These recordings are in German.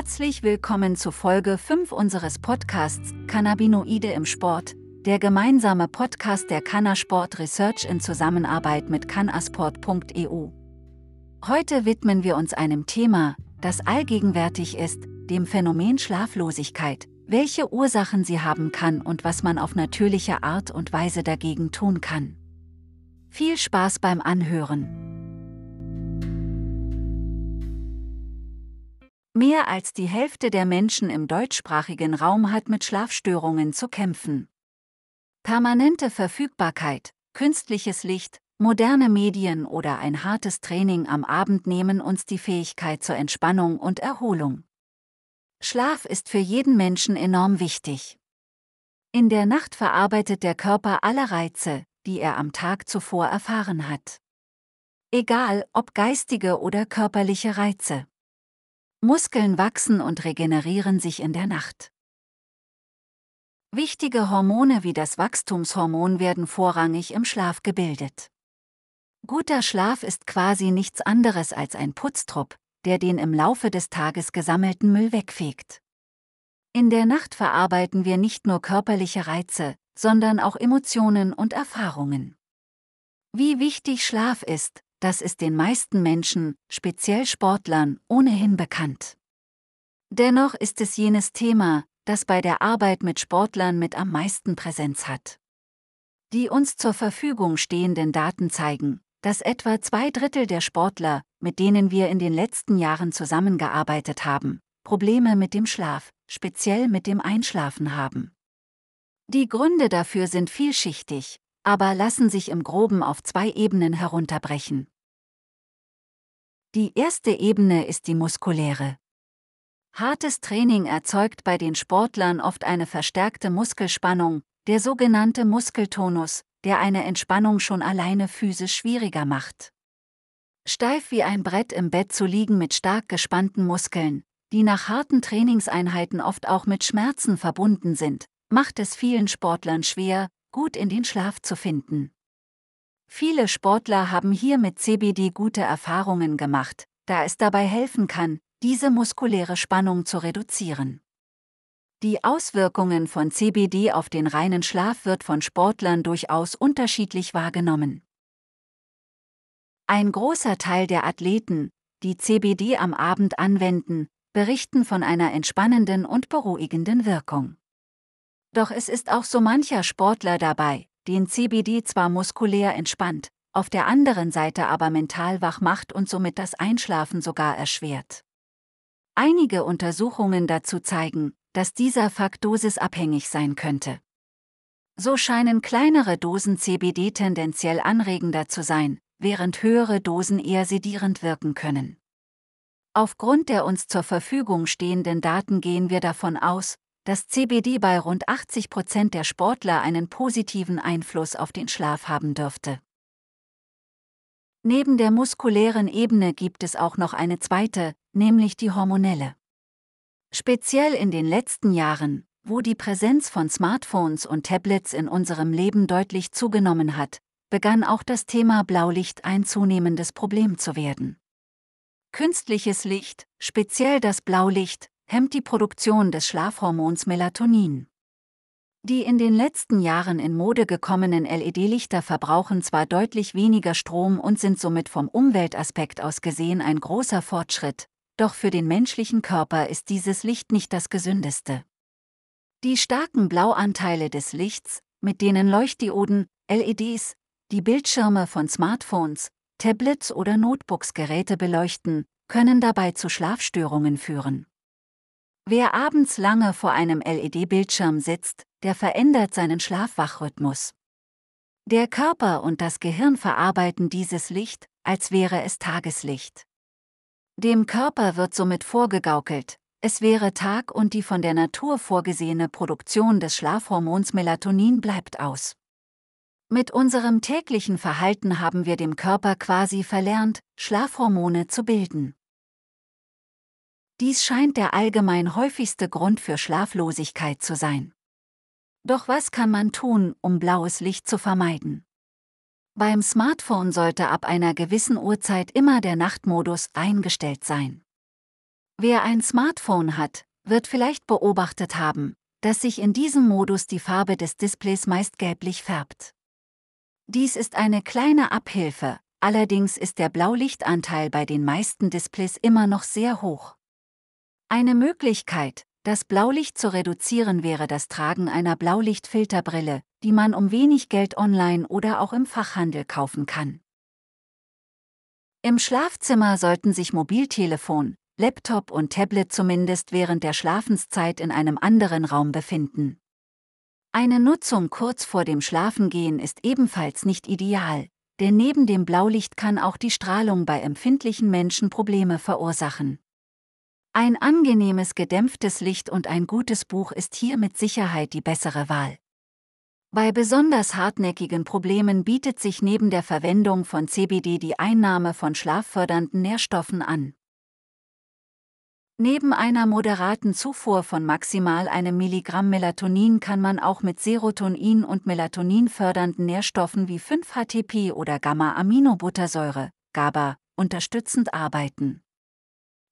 Herzlich willkommen zu Folge 5 unseres Podcasts Cannabinoide im Sport, der gemeinsame Podcast der Canna Sport Research in Zusammenarbeit mit cannasport.eu. Heute widmen wir uns einem Thema, das allgegenwärtig ist, dem Phänomen Schlaflosigkeit, welche Ursachen sie haben kann und was man auf natürliche Art und Weise dagegen tun kann. Viel Spaß beim Anhören! Mehr als die Hälfte der Menschen im deutschsprachigen Raum hat mit Schlafstörungen zu kämpfen. Permanente Verfügbarkeit, künstliches Licht, moderne Medien oder ein hartes Training am Abend nehmen uns die Fähigkeit zur Entspannung und Erholung. Schlaf ist für jeden Menschen enorm wichtig. In der Nacht verarbeitet der Körper alle Reize, die er am Tag zuvor erfahren hat. Egal ob geistige oder körperliche Reize. Muskeln wachsen und regenerieren sich in der Nacht. Wichtige Hormone wie das Wachstumshormon werden vorrangig im Schlaf gebildet. Guter Schlaf ist quasi nichts anderes als ein Putztrupp, der den im Laufe des Tages gesammelten Müll wegfegt. In der Nacht verarbeiten wir nicht nur körperliche Reize, sondern auch Emotionen und Erfahrungen. Wie wichtig Schlaf ist, das ist den meisten Menschen, speziell Sportlern, ohnehin bekannt. Dennoch ist es jenes Thema, das bei der Arbeit mit Sportlern mit am meisten Präsenz hat. Die uns zur Verfügung stehenden Daten zeigen, dass etwa zwei Drittel der Sportler, mit denen wir in den letzten Jahren zusammengearbeitet haben, Probleme mit dem Schlaf, speziell mit dem Einschlafen haben. Die Gründe dafür sind vielschichtig, aber lassen sich im groben auf zwei Ebenen herunterbrechen. Die erste Ebene ist die muskuläre. Hartes Training erzeugt bei den Sportlern oft eine verstärkte Muskelspannung, der sogenannte Muskeltonus, der eine Entspannung schon alleine physisch schwieriger macht. Steif wie ein Brett im Bett zu liegen mit stark gespannten Muskeln, die nach harten Trainingseinheiten oft auch mit Schmerzen verbunden sind, macht es vielen Sportlern schwer, gut in den Schlaf zu finden. Viele Sportler haben hier mit CBD gute Erfahrungen gemacht, da es dabei helfen kann, diese muskuläre Spannung zu reduzieren. Die Auswirkungen von CBD auf den reinen Schlaf wird von Sportlern durchaus unterschiedlich wahrgenommen. Ein großer Teil der Athleten, die CBD am Abend anwenden, berichten von einer entspannenden und beruhigenden Wirkung. Doch es ist auch so mancher Sportler dabei, den CBD zwar muskulär entspannt, auf der anderen Seite aber mental wach macht und somit das Einschlafen sogar erschwert. Einige Untersuchungen dazu zeigen, dass dieser Fakt dosisabhängig sein könnte. So scheinen kleinere Dosen CBD tendenziell anregender zu sein, während höhere Dosen eher sedierend wirken können. Aufgrund der uns zur Verfügung stehenden Daten gehen wir davon aus, dass CBD bei rund 80 Prozent der Sportler einen positiven Einfluss auf den Schlaf haben dürfte. Neben der muskulären Ebene gibt es auch noch eine zweite, nämlich die hormonelle. Speziell in den letzten Jahren, wo die Präsenz von Smartphones und Tablets in unserem Leben deutlich zugenommen hat, begann auch das Thema Blaulicht ein zunehmendes Problem zu werden. Künstliches Licht, speziell das Blaulicht, hemmt die Produktion des Schlafhormons Melatonin. Die in den letzten Jahren in Mode gekommenen LED-Lichter verbrauchen zwar deutlich weniger Strom und sind somit vom Umweltaspekt aus gesehen ein großer Fortschritt, doch für den menschlichen Körper ist dieses Licht nicht das gesündeste. Die starken Blauanteile des Lichts, mit denen Leuchtdioden, LEDs, die Bildschirme von Smartphones, Tablets oder Notebooks-Geräte beleuchten, können dabei zu Schlafstörungen führen. Wer abends lange vor einem LED-Bildschirm sitzt, der verändert seinen Schlafwachrhythmus. Der Körper und das Gehirn verarbeiten dieses Licht, als wäre es Tageslicht. Dem Körper wird somit vorgegaukelt, es wäre Tag und die von der Natur vorgesehene Produktion des Schlafhormons Melatonin bleibt aus. Mit unserem täglichen Verhalten haben wir dem Körper quasi verlernt, Schlafhormone zu bilden. Dies scheint der allgemein häufigste Grund für Schlaflosigkeit zu sein. Doch was kann man tun, um blaues Licht zu vermeiden? Beim Smartphone sollte ab einer gewissen Uhrzeit immer der Nachtmodus eingestellt sein. Wer ein Smartphone hat, wird vielleicht beobachtet haben, dass sich in diesem Modus die Farbe des Displays meist gelblich färbt. Dies ist eine kleine Abhilfe, allerdings ist der Blaulichtanteil bei den meisten Displays immer noch sehr hoch. Eine Möglichkeit, das Blaulicht zu reduzieren wäre das Tragen einer Blaulichtfilterbrille, die man um wenig Geld online oder auch im Fachhandel kaufen kann. Im Schlafzimmer sollten sich Mobiltelefon, Laptop und Tablet zumindest während der Schlafenszeit in einem anderen Raum befinden. Eine Nutzung kurz vor dem Schlafengehen ist ebenfalls nicht ideal, denn neben dem Blaulicht kann auch die Strahlung bei empfindlichen Menschen Probleme verursachen. Ein angenehmes gedämpftes Licht und ein gutes Buch ist hier mit Sicherheit die bessere Wahl. Bei besonders hartnäckigen Problemen bietet sich neben der Verwendung von CBD die Einnahme von schlaffördernden Nährstoffen an. Neben einer moderaten Zufuhr von maximal einem Milligramm Melatonin kann man auch mit Serotonin und Melatonin fördernden Nährstoffen wie 5-HTP oder Gamma-Aminobuttersäure, GABA, unterstützend arbeiten.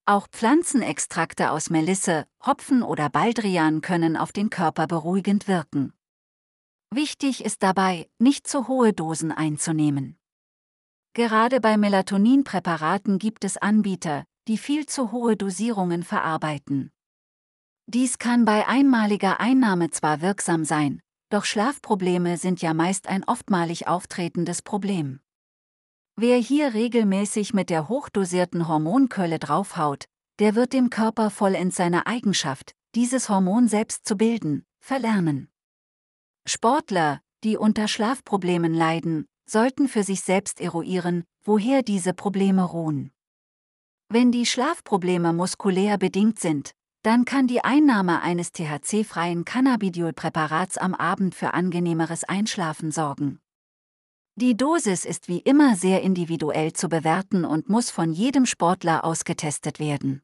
Auch Pflanzenextrakte aus Melisse, Hopfen oder Baldrian können auf den Körper beruhigend wirken. Wichtig ist dabei, nicht zu hohe Dosen einzunehmen. Gerade bei Melatoninpräparaten gibt es Anbieter, die viel zu hohe Dosierungen verarbeiten. Dies kann bei einmaliger Einnahme zwar wirksam sein, doch Schlafprobleme sind ja meist ein oftmalig auftretendes Problem. Wer hier regelmäßig mit der hochdosierten Hormonkölle draufhaut, der wird dem Körper vollends seine Eigenschaft, dieses Hormon selbst zu bilden, verlernen. Sportler, die unter Schlafproblemen leiden, sollten für sich selbst eruieren, woher diese Probleme ruhen. Wenn die Schlafprobleme muskulär bedingt sind, dann kann die Einnahme eines THC-freien Cannabidiol-Präparats am Abend für angenehmeres Einschlafen sorgen. Die Dosis ist wie immer sehr individuell zu bewerten und muss von jedem Sportler ausgetestet werden.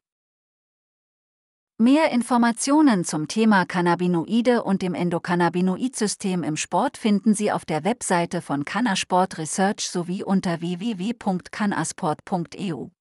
Mehr Informationen zum Thema Cannabinoide und dem Endokannabinoid-System im Sport finden Sie auf der Webseite von Cannasport Research sowie unter www.cannasport.eu.